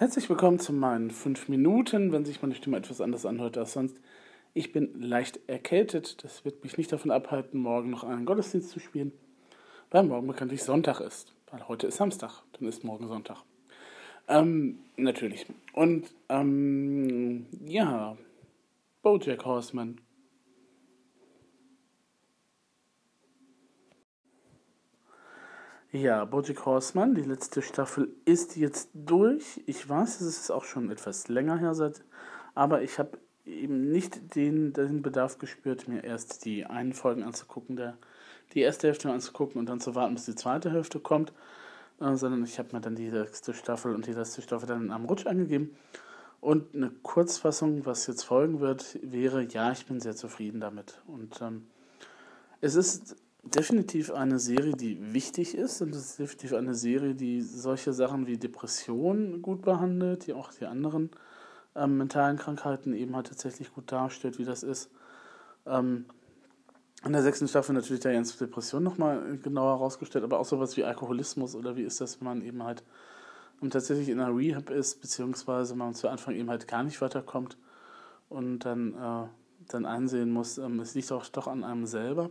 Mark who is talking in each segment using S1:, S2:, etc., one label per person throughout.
S1: Herzlich willkommen zu meinen fünf Minuten, wenn sich meine Stimme etwas anders anhört als sonst. Ich bin leicht erkältet, das wird mich nicht davon abhalten, morgen noch einen Gottesdienst zu spielen, weil morgen bekanntlich Sonntag ist. Weil heute ist Samstag, dann ist morgen Sonntag. Ähm, natürlich. Und, ähm, ja, Bojack Horseman. Ja, Bojack Horseman, die letzte Staffel ist jetzt durch. Ich weiß, es ist auch schon etwas länger her, seit, aber ich habe eben nicht den, den Bedarf gespürt, mir erst die einen Folgen anzugucken, der, die erste Hälfte anzugucken und dann zu warten, bis die zweite Hälfte kommt, äh, sondern ich habe mir dann die sechste Staffel und die letzte Staffel dann am Rutsch angegeben. Und eine Kurzfassung, was jetzt folgen wird, wäre, ja, ich bin sehr zufrieden damit. Und ähm, es ist definitiv eine Serie, die wichtig ist und es ist definitiv eine Serie, die solche Sachen wie Depressionen gut behandelt, die auch die anderen ähm, mentalen Krankheiten eben halt tatsächlich gut darstellt, wie das ist. Ähm, in der sechsten Staffel natürlich der ganze Depression nochmal genauer herausgestellt, aber auch sowas wie Alkoholismus oder wie ist das, wenn man eben halt ähm, tatsächlich in einer Rehab ist, beziehungsweise man zu Anfang eben halt gar nicht weiterkommt und dann, äh, dann einsehen muss, ähm, es liegt auch doch an einem selber.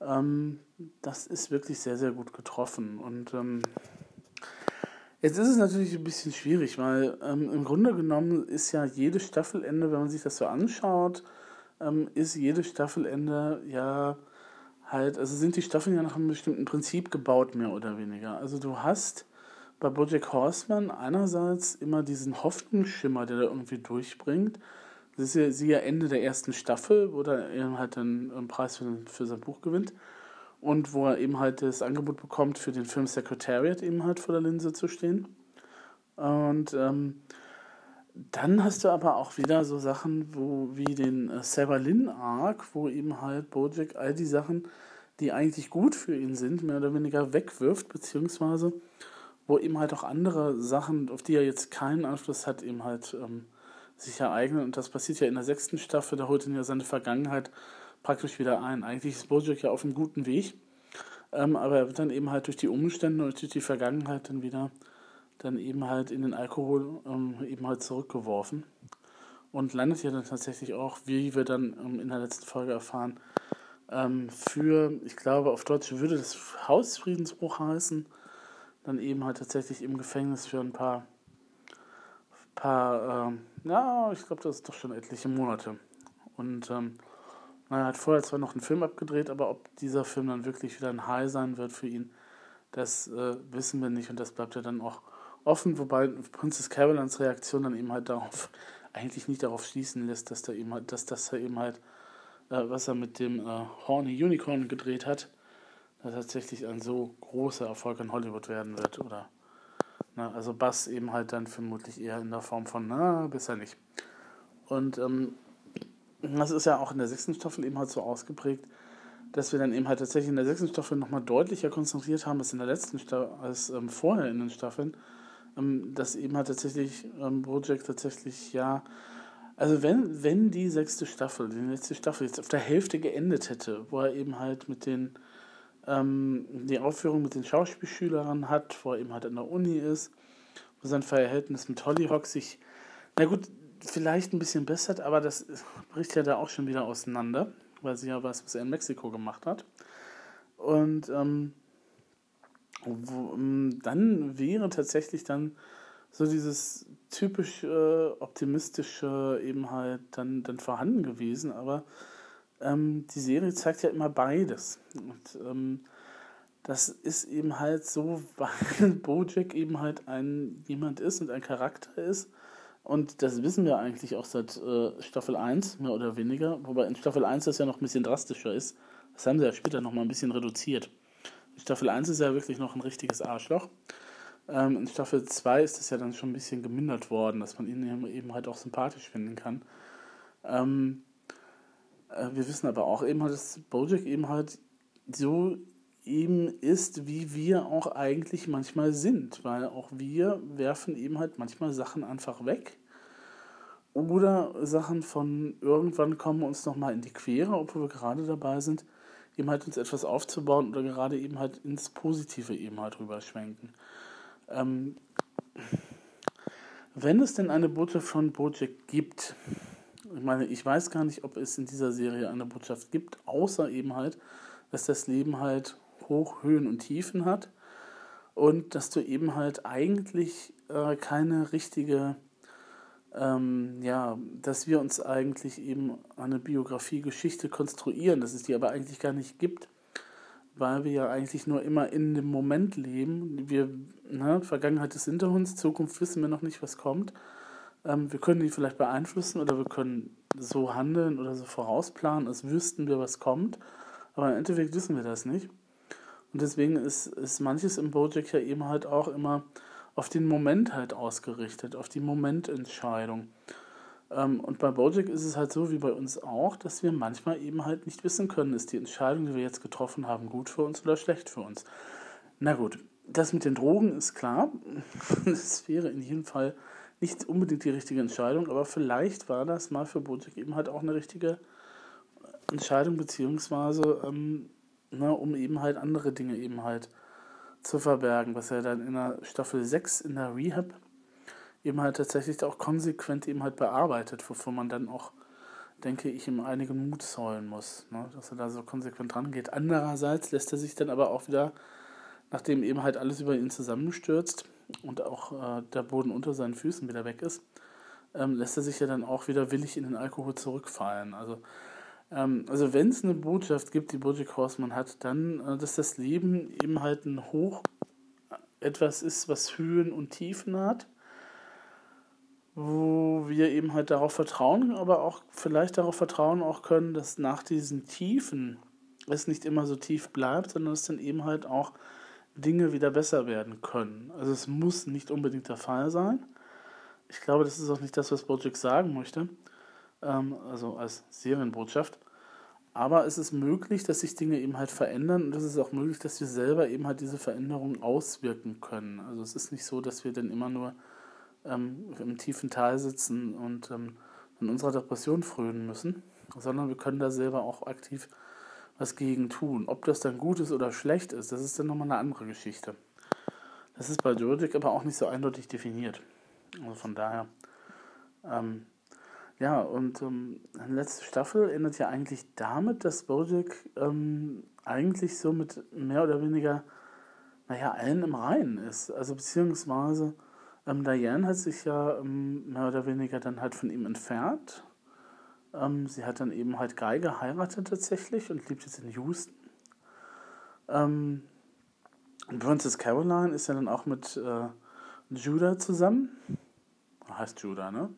S1: Ähm, das ist wirklich sehr, sehr gut getroffen. Und ähm, jetzt ist es natürlich ein bisschen schwierig, weil ähm, im Grunde genommen ist ja jedes Staffelende, wenn man sich das so anschaut, ähm, ist jedes Staffelende ja halt, also sind die Staffeln ja nach einem bestimmten Prinzip gebaut, mehr oder weniger. Also du hast bei Bojack Horseman einerseits immer diesen Hoffnungsschimmer, der da irgendwie durchbringt, das ist ja, sie ja Ende der ersten Staffel, wo er halt den, einen Preis für, für sein Buch gewinnt. Und wo er eben halt das Angebot bekommt, für den Film Secretariat eben halt vor der Linse zu stehen. Und ähm, dann hast du aber auch wieder so Sachen, wo wie den äh, Lynn Arc, wo eben halt Bojack all die Sachen, die eigentlich gut für ihn sind, mehr oder weniger wegwirft, beziehungsweise wo eben halt auch andere Sachen, auf die er jetzt keinen Einfluss hat, eben halt ähm, sich ereignen. Und das passiert ja in der sechsten Staffel, da holt ihn ja seine Vergangenheit praktisch wieder ein. Eigentlich ist Bojack ja auf einem guten Weg, ähm, aber er wird dann eben halt durch die Umstände und durch die Vergangenheit dann wieder dann eben halt in den Alkohol ähm, eben halt zurückgeworfen und landet ja dann tatsächlich auch, wie wir dann ähm, in der letzten Folge erfahren, ähm, für, ich glaube, auf Deutsch würde das Hausfriedensbruch heißen, dann eben halt tatsächlich im Gefängnis für ein paar paar, ähm, ja, ich glaube, das ist doch schon etliche Monate. Und ähm, er hat vorher zwar noch einen Film abgedreht, aber ob dieser Film dann wirklich wieder ein High sein wird für ihn, das äh, wissen wir nicht und das bleibt ja dann auch offen, wobei Princess Carolines Reaktion dann eben halt darauf eigentlich nicht darauf schließen lässt, dass da eben halt, dass das eben halt, äh, was er mit dem äh, Horny Unicorn gedreht hat, tatsächlich ein so großer Erfolg in Hollywood werden wird oder Ne? Also Bass eben halt dann vermutlich eher in der Form von, na, bisher nicht. Und ähm, das ist ja auch in der sechsten Staffel eben halt so ausgeprägt, dass wir dann eben halt tatsächlich in der sechsten Staffel nochmal deutlicher konzentriert haben als in der letzten Staffel, als ähm, vorher in den Staffeln, ähm, dass eben halt tatsächlich ähm, Project tatsächlich ja, also wenn, wenn die sechste Staffel, die letzte Staffel jetzt auf der Hälfte geendet hätte, wo er eben halt mit den ähm, die Aufführung mit den Schauspielschülern hat, wo er eben halt an der Uni ist, wo sein Verhältnis mit Hollyhock sich, na gut, vielleicht ein bisschen bessert, aber das bricht ja da auch schon wieder auseinander, weil sie ja was, was er in Mexiko gemacht hat. Und ähm, wo, ähm, dann wäre tatsächlich dann so dieses typisch äh, optimistische eben halt dann, dann vorhanden gewesen, aber ähm, die Serie zeigt ja immer beides. Und ähm, das ist eben halt so, weil Bojack eben halt ein jemand ist und ein Charakter ist. Und das wissen wir eigentlich auch seit äh, Staffel 1, mehr oder weniger. Wobei in Staffel 1 das ja noch ein bisschen drastischer ist. Das haben sie ja später noch mal ein bisschen reduziert. In Staffel 1 ist ja wirklich noch ein richtiges Arschloch. Ähm, in Staffel 2 ist das ja dann schon ein bisschen gemindert worden, dass man ihn eben halt auch sympathisch finden kann. Ähm, äh, wir wissen aber auch eben halt, dass Bojack eben halt so eben ist, wie wir auch eigentlich manchmal sind, weil auch wir werfen eben halt manchmal Sachen einfach weg oder Sachen von irgendwann kommen uns nochmal in die Quere, obwohl wir gerade dabei sind, eben halt uns etwas aufzubauen oder gerade eben halt ins Positive eben halt rüberschwenken. Ähm, wenn es denn eine Botschaft von Bojack gibt, ich meine, ich weiß gar nicht, ob es in dieser Serie eine Botschaft gibt, außer eben halt, dass das Leben halt Hoch, Höhen und Tiefen hat und dass du eben halt eigentlich äh, keine richtige, ähm, ja, dass wir uns eigentlich eben eine Biografie, Geschichte konstruieren, dass es die aber eigentlich gar nicht gibt, weil wir ja eigentlich nur immer in dem Moment leben. Wir, ne, Vergangenheit ist hinter uns, Zukunft wissen wir noch nicht, was kommt. Ähm, wir können die vielleicht beeinflussen oder wir können so handeln oder so vorausplanen, als wüssten wir, was kommt. Aber im Endeffekt wissen wir das nicht. Und deswegen ist, ist manches im Bojack ja eben halt auch immer auf den Moment halt ausgerichtet, auf die Momententscheidung. Ähm, und bei Bojack ist es halt so wie bei uns auch, dass wir manchmal eben halt nicht wissen können, ist die Entscheidung, die wir jetzt getroffen haben, gut für uns oder schlecht für uns. Na gut, das mit den Drogen ist klar. Das wäre in jedem Fall nicht unbedingt die richtige Entscheidung, aber vielleicht war das mal für Bojack eben halt auch eine richtige Entscheidung, beziehungsweise ähm, ne, um eben halt andere Dinge eben halt zu verbergen, was er dann in der Staffel 6 in der Rehab eben halt tatsächlich auch konsequent eben halt bearbeitet, wovon man dann auch, denke ich, ihm einigen Mut zollen muss, ne, dass er da so konsequent rangeht. Andererseits lässt er sich dann aber auch wieder, nachdem eben halt alles über ihn zusammenstürzt und auch äh, der Boden unter seinen Füßen wieder weg ist, ähm, lässt er sich ja dann auch wieder willig in den Alkohol zurückfallen. Also ähm, also wenn es eine Botschaft gibt, die Bojack Horseman hat, dann, äh, dass das Leben eben halt ein Hoch etwas ist, was Höhen und Tiefen hat, wo wir eben halt darauf vertrauen, aber auch vielleicht darauf vertrauen auch können, dass nach diesen Tiefen es nicht immer so tief bleibt, sondern dass dann eben halt auch Dinge wieder besser werden können. Also es muss nicht unbedingt der Fall sein. Ich glaube, das ist auch nicht das, was Bojack sagen möchte ähm, also als Serienbotschaft. Aber es ist möglich, dass sich Dinge eben halt verändern und es ist auch möglich, dass wir selber eben halt diese Veränderungen auswirken können. Also es ist nicht so, dass wir dann immer nur ähm, im tiefen Tal sitzen und ähm, in unserer Depression frönen müssen, sondern wir können da selber auch aktiv was gegen tun. Ob das dann gut ist oder schlecht ist, das ist dann nochmal eine andere Geschichte. Das ist bei Jodic aber auch nicht so eindeutig definiert. Also von daher ähm, ja, und ähm, letzte Staffel endet ja eigentlich damit, dass Bojack ähm, eigentlich so mit mehr oder weniger, naja, allen im Reinen ist. Also beziehungsweise ähm, Diane hat sich ja ähm, mehr oder weniger dann halt von ihm entfernt. Ähm, sie hat dann eben halt Guy geheiratet tatsächlich und lebt jetzt in Houston. Ähm, Princess Caroline ist ja dann auch mit äh, Judah zusammen. Heißt Judah, ne?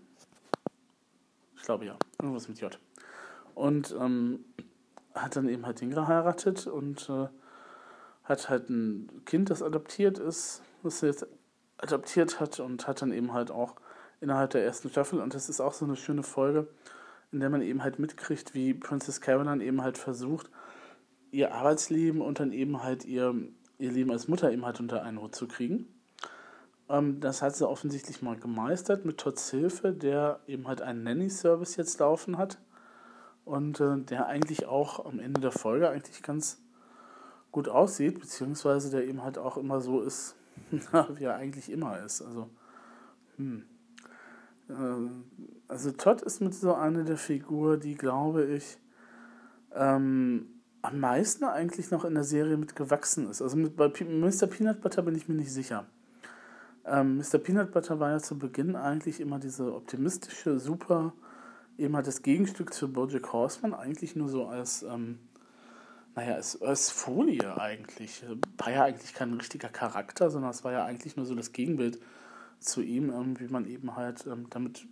S1: Ich glaube ja. Irgendwas mit J. Und ähm, hat dann eben halt den geheiratet und äh, hat halt ein Kind, das adoptiert ist, das er jetzt adoptiert hat und hat dann eben halt auch innerhalb der ersten Staffel, und das ist auch so eine schöne Folge, in der man eben halt mitkriegt, wie Princess Caroline eben halt versucht, ihr Arbeitsleben und dann eben halt ihr, ihr Leben als Mutter eben halt unter einen Hut zu kriegen. Ähm, das hat sie offensichtlich mal gemeistert mit Todds Hilfe, der eben halt einen Nanny-Service jetzt laufen hat und äh, der eigentlich auch am Ende der Folge eigentlich ganz gut aussieht, beziehungsweise der eben halt auch immer so ist, wie er eigentlich immer ist. Also, hm. Äh, also Todd ist mit so einer der Figur, die glaube ich ähm, am meisten eigentlich noch in der Serie mitgewachsen ist. Also mit, bei P Mr. Peanut Butter bin ich mir nicht sicher. Ähm, Mr. Peanut Butter war ja zu Beginn eigentlich immer diese optimistische, super, eben halt das Gegenstück zu Bojack Horseman, eigentlich nur so als, ähm, naja, als, als Folie eigentlich. War ja eigentlich kein richtiger Charakter, sondern es war ja eigentlich nur so das Gegenbild zu ihm, ähm, wie man eben halt, ähm, damit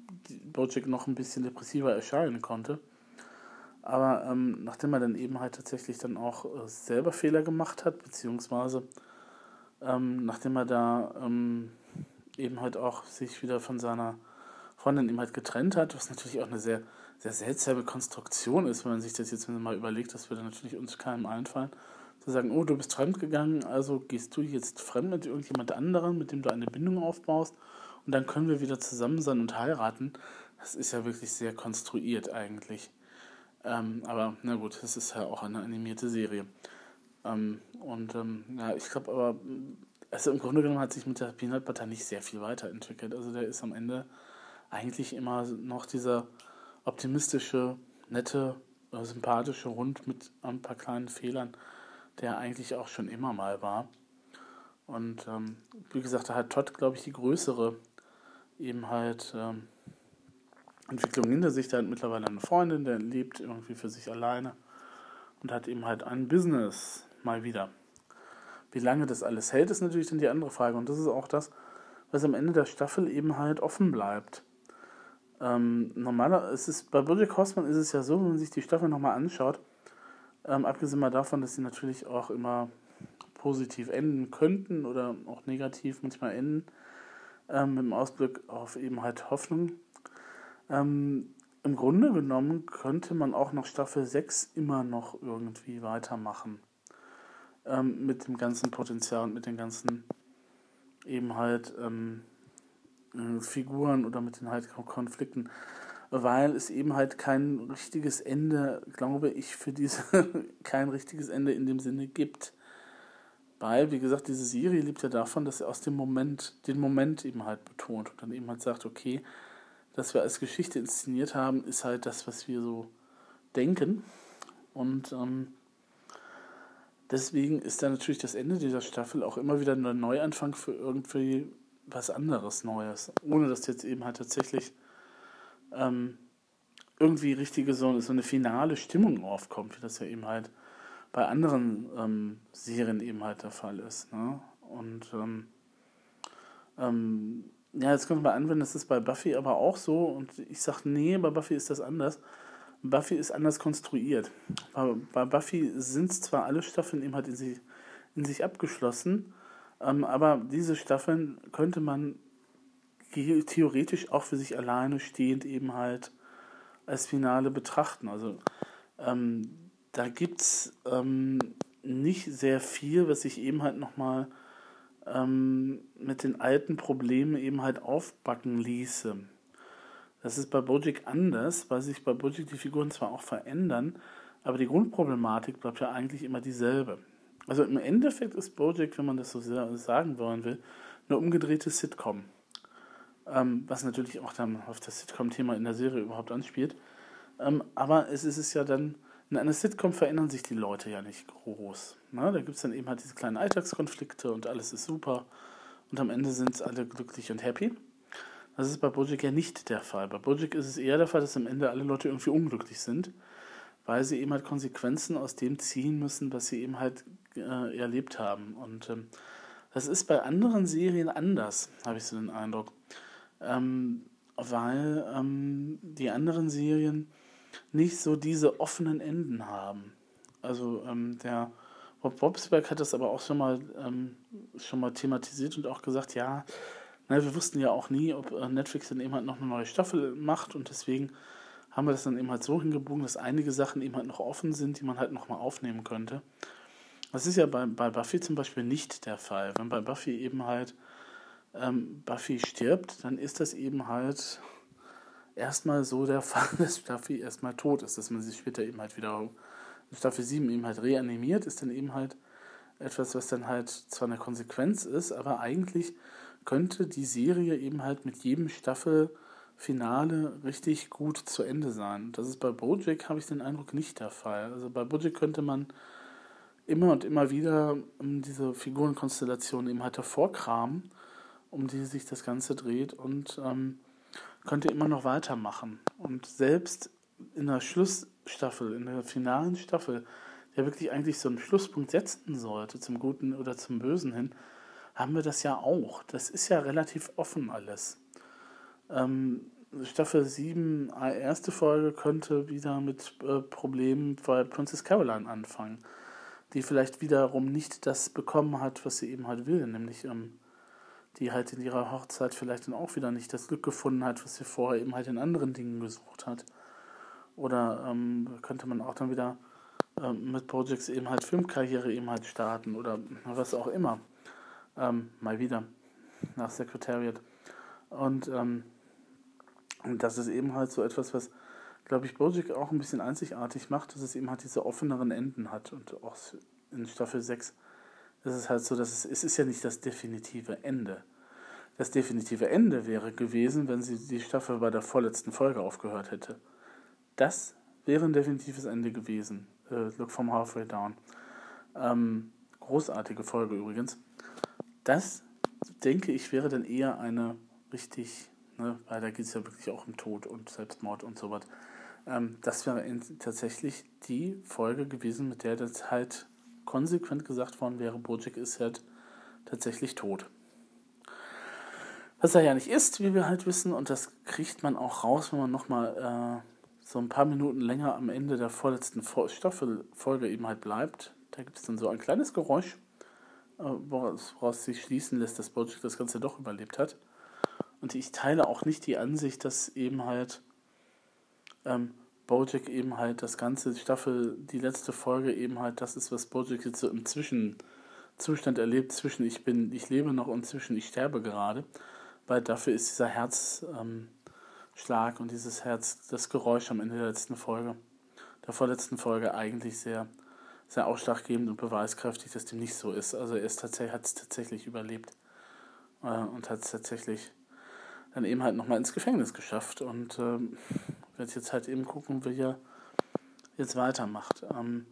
S1: Bojack noch ein bisschen depressiver erscheinen konnte. Aber ähm, nachdem er dann eben halt tatsächlich dann auch äh, selber Fehler gemacht hat, beziehungsweise ähm, nachdem er da ähm, eben halt auch sich wieder von seiner Freundin eben halt getrennt hat, was natürlich auch eine sehr, sehr seltsame Konstruktion ist, wenn man sich das jetzt mal überlegt, das würde natürlich uns keinem einfallen, zu sagen, oh, du bist fremd gegangen, also gehst du jetzt fremd mit irgendjemand anderen, mit dem du eine Bindung aufbaust und dann können wir wieder zusammen sein und heiraten. Das ist ja wirklich sehr konstruiert eigentlich. Ähm, aber na gut, das ist ja auch eine animierte Serie. Ähm, und ähm, ja, ich glaube aber, also im Grunde genommen hat sich mit der Peanut Butter nicht sehr viel weiterentwickelt. Also der ist am Ende eigentlich immer noch dieser optimistische, nette, äh, sympathische Hund mit ein paar kleinen Fehlern, der eigentlich auch schon immer mal war. Und ähm, wie gesagt, da hat Todd, glaube ich, die größere eben halt ähm, Entwicklung hinter sich. Der hat mittlerweile eine Freundin, der lebt irgendwie für sich alleine und hat eben halt ein Business mal wieder. Wie lange das alles hält, ist natürlich dann die andere Frage. Und das ist auch das, was am Ende der Staffel eben halt offen bleibt. Ähm, normaler, es ist, bei Bojack Horseman ist es ja so, wenn man sich die Staffel nochmal anschaut, ähm, abgesehen mal davon, dass sie natürlich auch immer positiv enden könnten oder auch negativ manchmal enden, ähm, mit dem Ausblick auf eben halt Hoffnung. Ähm, Im Grunde genommen könnte man auch nach Staffel 6 immer noch irgendwie weitermachen ähm, mit dem ganzen Potenzial und mit den ganzen eben halt ähm, äh, Figuren oder mit den halt Konflikten, weil es eben halt kein richtiges Ende, glaube ich, für diese kein richtiges Ende in dem Sinne gibt. Weil, wie gesagt, diese Serie lebt ja davon, dass er aus dem Moment, den Moment eben halt betont und dann eben halt sagt, okay, dass wir als Geschichte inszeniert haben, ist halt das, was wir so denken. Und ähm, deswegen ist dann natürlich das Ende dieser Staffel auch immer wieder ein Neuanfang für irgendwie was anderes Neues. Ohne dass jetzt eben halt tatsächlich ähm, irgendwie richtige so, so eine finale Stimmung aufkommt, wie das ja eben halt bei anderen ähm, Serien eben halt der Fall ist. Ne? Und ähm, ähm, ja, jetzt können wir mal anwenden, das ist bei Buffy aber auch so. Und ich sage, nee, bei Buffy ist das anders. Buffy ist anders konstruiert. Bei, bei Buffy sind zwar alle Staffeln eben halt in sich, in sich abgeschlossen, ähm, aber diese Staffeln könnte man theoretisch auch für sich alleine stehend eben halt als Finale betrachten. Also ähm, da gibt es ähm, nicht sehr viel, was sich eben halt nochmal ähm, mit den alten Problemen eben halt aufbacken ließe. Das ist bei Bojack anders, weil sich bei Bojack die Figuren zwar auch verändern, aber die Grundproblematik bleibt ja eigentlich immer dieselbe. Also im Endeffekt ist Bojack, wenn man das so sagen wollen will, eine umgedrehte Sitcom. Ähm, was natürlich auch dann auf das Sitcom-Thema in der Serie überhaupt anspielt. Ähm, aber es ist es ja dann, in einer Sitcom verändern sich die Leute ja nicht groß. Ne? Da gibt es dann eben halt diese kleinen Alltagskonflikte und alles ist super. Und am Ende sind alle glücklich und happy. Das ist bei Bojack ja nicht der Fall. Bei Bojack ist es eher der Fall, dass am Ende alle Leute irgendwie unglücklich sind, weil sie eben halt Konsequenzen aus dem ziehen müssen, was sie eben halt äh, erlebt haben. Und ähm, das ist bei anderen Serien anders, habe ich so den Eindruck. Ähm, weil ähm, die anderen Serien nicht so diese offenen Enden haben. Also ähm, der Bob Bobsberg hat das aber auch schon mal, ähm, schon mal thematisiert und auch gesagt, ja, na, wir wussten ja auch nie, ob äh, Netflix dann eben halt noch eine neue Staffel macht und deswegen haben wir das dann eben halt so hingebogen, dass einige Sachen eben halt noch offen sind, die man halt nochmal aufnehmen könnte. Das ist ja bei, bei Buffy zum Beispiel nicht der Fall. Wenn bei Buffy eben halt ähm, Buffy stirbt, dann ist das eben halt erstmal so der Fall, dass Buffy erstmal tot ist, dass man sie später eben halt wieder in Staffel 7 eben halt reanimiert, ist dann eben halt etwas, was dann halt zwar eine Konsequenz ist, aber eigentlich könnte die Serie eben halt mit jedem Staffelfinale richtig gut zu Ende sein. Das ist bei Bojack, habe ich den Eindruck, nicht der Fall. Also bei Bojack könnte man immer und immer wieder ähm, diese Figurenkonstellation eben halt hervorkramen, um die sich das Ganze dreht und ähm, könnte immer noch weitermachen. Und selbst in der Schlussstaffel, in der finalen Staffel, der wirklich eigentlich so einen Schlusspunkt setzen sollte, zum Guten oder zum Bösen hin, haben wir das ja auch. Das ist ja relativ offen alles. Ähm, Staffel 7, erste Folge, könnte wieder mit äh, Problemen bei Princess Caroline anfangen die vielleicht wiederum nicht das bekommen hat, was sie eben halt will, nämlich ähm, die halt in ihrer Hochzeit vielleicht dann auch wieder nicht das Glück gefunden hat, was sie vorher eben halt in anderen Dingen gesucht hat. Oder ähm, könnte man auch dann wieder ähm, mit Projects eben halt Filmkarriere eben halt starten oder was auch immer. Ähm, mal wieder nach Secretariat. Und, ähm, das ist eben halt so etwas, was glaube ich, Bojack auch ein bisschen einzigartig macht, dass es eben halt diese offeneren Enden hat und auch in Staffel 6 ist es halt so, dass es, es ist ja nicht das definitive Ende. Das definitive Ende wäre gewesen, wenn sie die Staffel bei der vorletzten Folge aufgehört hätte. Das wäre ein definitives Ende gewesen. Äh, Look from Halfway Down. Ähm, großartige Folge übrigens. Das, denke ich, wäre dann eher eine richtig, ne, weil da geht es ja wirklich auch um Tod und Selbstmord und sowas. Ähm, das wäre tatsächlich die Folge gewesen, mit der das halt konsequent gesagt worden wäre, Bojack ist halt tatsächlich tot. Was er ja nicht ist, wie wir halt wissen, und das kriegt man auch raus, wenn man nochmal äh, so ein paar Minuten länger am Ende der vorletzten Staffelfolge eben halt bleibt. Da gibt es dann so ein kleines Geräusch, äh, woraus, woraus sich schließen lässt, dass Bojack das Ganze doch überlebt hat. Und ich teile auch nicht die Ansicht, dass eben halt ähm, Bojack eben halt das ganze Staffel, die letzte Folge eben halt das ist, was Bojack jetzt so im Zwischenzustand erlebt, zwischen ich bin, ich lebe noch und zwischen ich sterbe gerade weil dafür ist dieser Herzschlag ähm, und dieses Herz, das Geräusch am Ende der letzten Folge, der vorletzten Folge eigentlich sehr, sehr ausschlaggebend und beweiskräftig, dass dem nicht so ist. Also er ist tatsächlich, hat es tatsächlich überlebt äh, und hat es tatsächlich dann eben halt nochmal ins Gefängnis geschafft und ähm, wird jetzt halt eben gucken, wie er jetzt weitermacht. Ähm,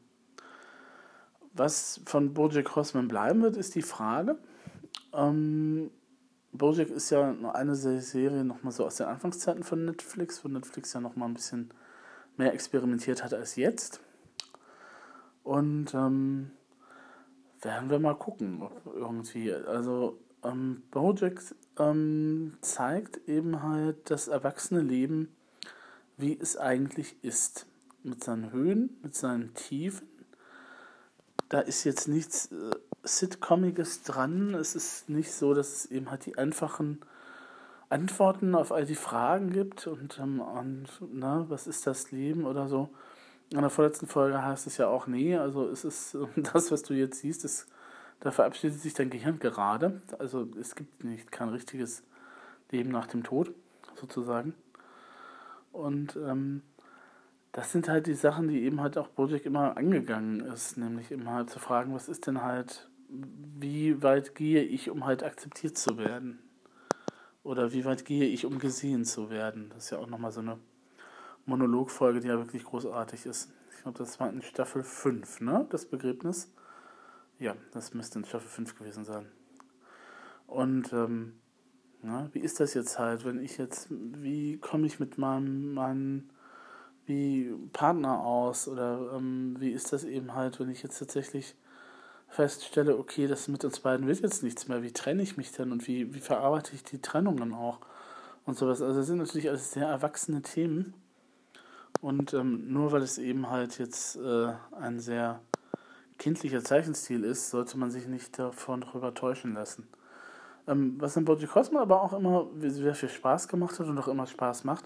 S1: was von Bojack Horseman bleiben wird, ist die Frage. Ähm, Bojack ist ja nur eine Serie nochmal so aus den Anfangszeiten von Netflix, wo Netflix ja nochmal ein bisschen mehr experimentiert hat als jetzt. Und ähm, werden wir mal gucken, ob irgendwie. Also ähm, Bojack ähm, zeigt eben halt das erwachsene Leben, wie es eigentlich ist. Mit seinen Höhen, mit seinen Tiefen. Da ist jetzt nichts äh, Sitcomiges dran. Es ist nicht so, dass es eben halt die einfachen Antworten auf all die Fragen gibt und, ähm, und na, was ist das Leben oder so. In der vorletzten Folge heißt es ja auch, nee, also es ist das, was du jetzt siehst, ist, da verabschiedet sich dein Gehirn gerade. Also es gibt nicht kein richtiges Leben nach dem Tod, sozusagen. Und ähm, das sind halt die Sachen, die eben halt auch Bojack immer angegangen ist, nämlich immer halt zu fragen, was ist denn halt wie weit gehe ich, um halt akzeptiert zu werden? Oder wie weit gehe ich, um gesehen zu werden? Das ist ja auch nochmal so eine Monologfolge, die ja wirklich großartig ist. Ich glaube, das war in Staffel 5, ne? Das Begräbnis. Ja, das müsste in Staffel 5 gewesen sein. Und ähm, na, wie ist das jetzt halt, wenn ich jetzt, wie komme ich mit meinem, meinem wie Partner aus? Oder ähm, wie ist das eben halt, wenn ich jetzt tatsächlich feststelle, okay, das mit uns beiden wird jetzt nichts mehr, wie trenne ich mich denn und wie, wie verarbeite ich die Trennungen auch und sowas. Also das sind natürlich alles sehr erwachsene Themen. Und ähm, nur weil es eben halt jetzt äh, ein sehr kindlicher Zeichenstil ist, sollte man sich nicht davon drüber täuschen lassen. Ähm, was in Bojack Cosmo aber auch immer sehr viel Spaß gemacht hat und auch immer Spaß macht,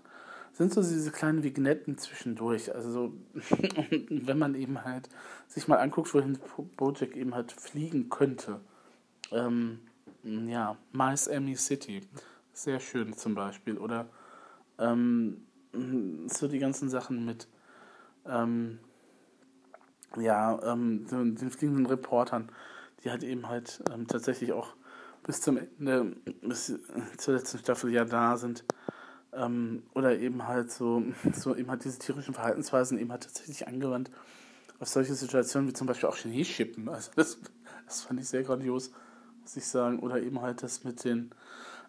S1: sind so diese kleinen Vignetten zwischendurch. Also so, wenn man eben halt sich mal anguckt, wohin Bojack eben halt fliegen könnte. Ähm, ja, Miami City. Sehr schön zum Beispiel. Oder ähm, so die ganzen Sachen mit ähm, ja, ähm, den, den fliegenden Reportern, die halt eben halt ähm, tatsächlich auch bis zum Ende, bis zur letzten Staffel ja da sind. Ähm, oder eben halt so, so eben halt diese tierischen Verhaltensweisen eben halt tatsächlich angewandt auf solche Situationen wie zum Beispiel auch Chemie-Schippen. Also das, das fand ich sehr grandios, muss ich sagen. Oder eben halt das mit den,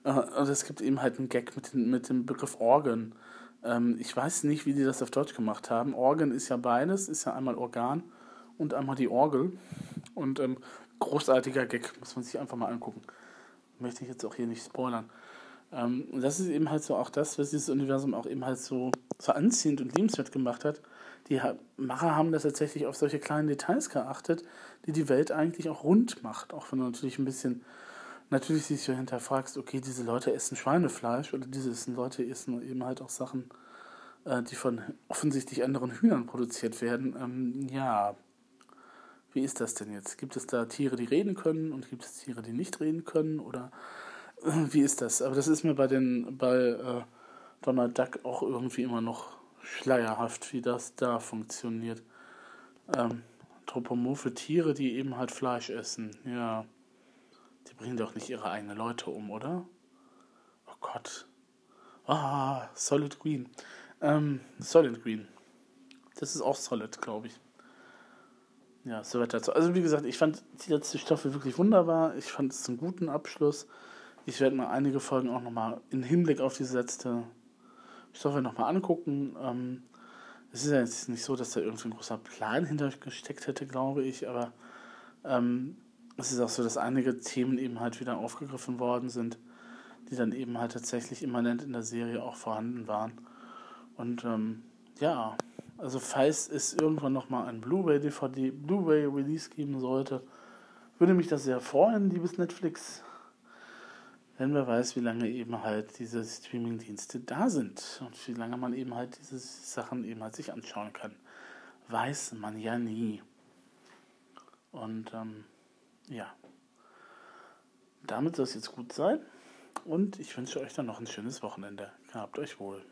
S1: äh, und es gibt eben halt einen Gag mit, den, mit dem Begriff Organ. Ähm, ich weiß nicht, wie die das auf Deutsch gemacht haben. Organ ist ja beides, ist ja einmal Organ und einmal die Orgel. Und ähm, großartiger Gag, muss man sich einfach mal angucken. Möchte ich jetzt auch hier nicht spoilern. Ähm, und das ist eben halt so auch das, was dieses Universum auch eben halt so, so anziehend und liebenswert gemacht hat. Die Macher haben das tatsächlich auf solche kleinen Details geachtet, die die Welt eigentlich auch rund macht. Auch wenn du natürlich ein bisschen, natürlich sich so hinterfragst, okay, diese Leute essen Schweinefleisch oder diese Leute essen eben halt auch Sachen, äh, die von offensichtlich anderen Hühnern produziert werden. Ähm, ja, wie ist das denn jetzt? Gibt es da Tiere, die reden können und gibt es Tiere, die nicht reden können? Oder wie ist das? Aber das ist mir bei den bei äh, Donald Duck auch irgendwie immer noch schleierhaft, wie das da funktioniert. Ähm, Anthropomorphe Tiere, die eben halt Fleisch essen. Ja. Die bringen doch nicht ihre eigenen Leute um, oder? Oh Gott. Ah, Solid Green. Ähm, Solid Green. Das ist auch Solid, glaube ich. Ja, soweit dazu. Also wie gesagt, ich fand die letzte Staffel wirklich wunderbar. Ich fand es einen guten Abschluss. Ich werde mal einige Folgen auch nochmal im Hinblick auf diese letzte Staffel nochmal angucken. Ähm, es ist ja jetzt nicht so, dass da irgendwie ein großer Plan hintergesteckt hätte, glaube ich, aber ähm, es ist auch so, dass einige Themen eben halt wieder aufgegriffen worden sind, die dann eben halt tatsächlich immanent in der Serie auch vorhanden waren. Und ähm, ja, also falls es irgendwann nochmal ein Blu-ray, DVD, Blu-ray Release geben sollte, würde mich das sehr freuen, liebes Netflix. Wenn wer weiß, wie lange eben halt diese Streaming-Dienste da sind und wie lange man eben halt diese Sachen eben halt sich anschauen kann. Weiß man ja nie. Und ähm, ja, damit soll es jetzt gut sein. Und ich wünsche euch dann noch ein schönes Wochenende. Habt euch wohl.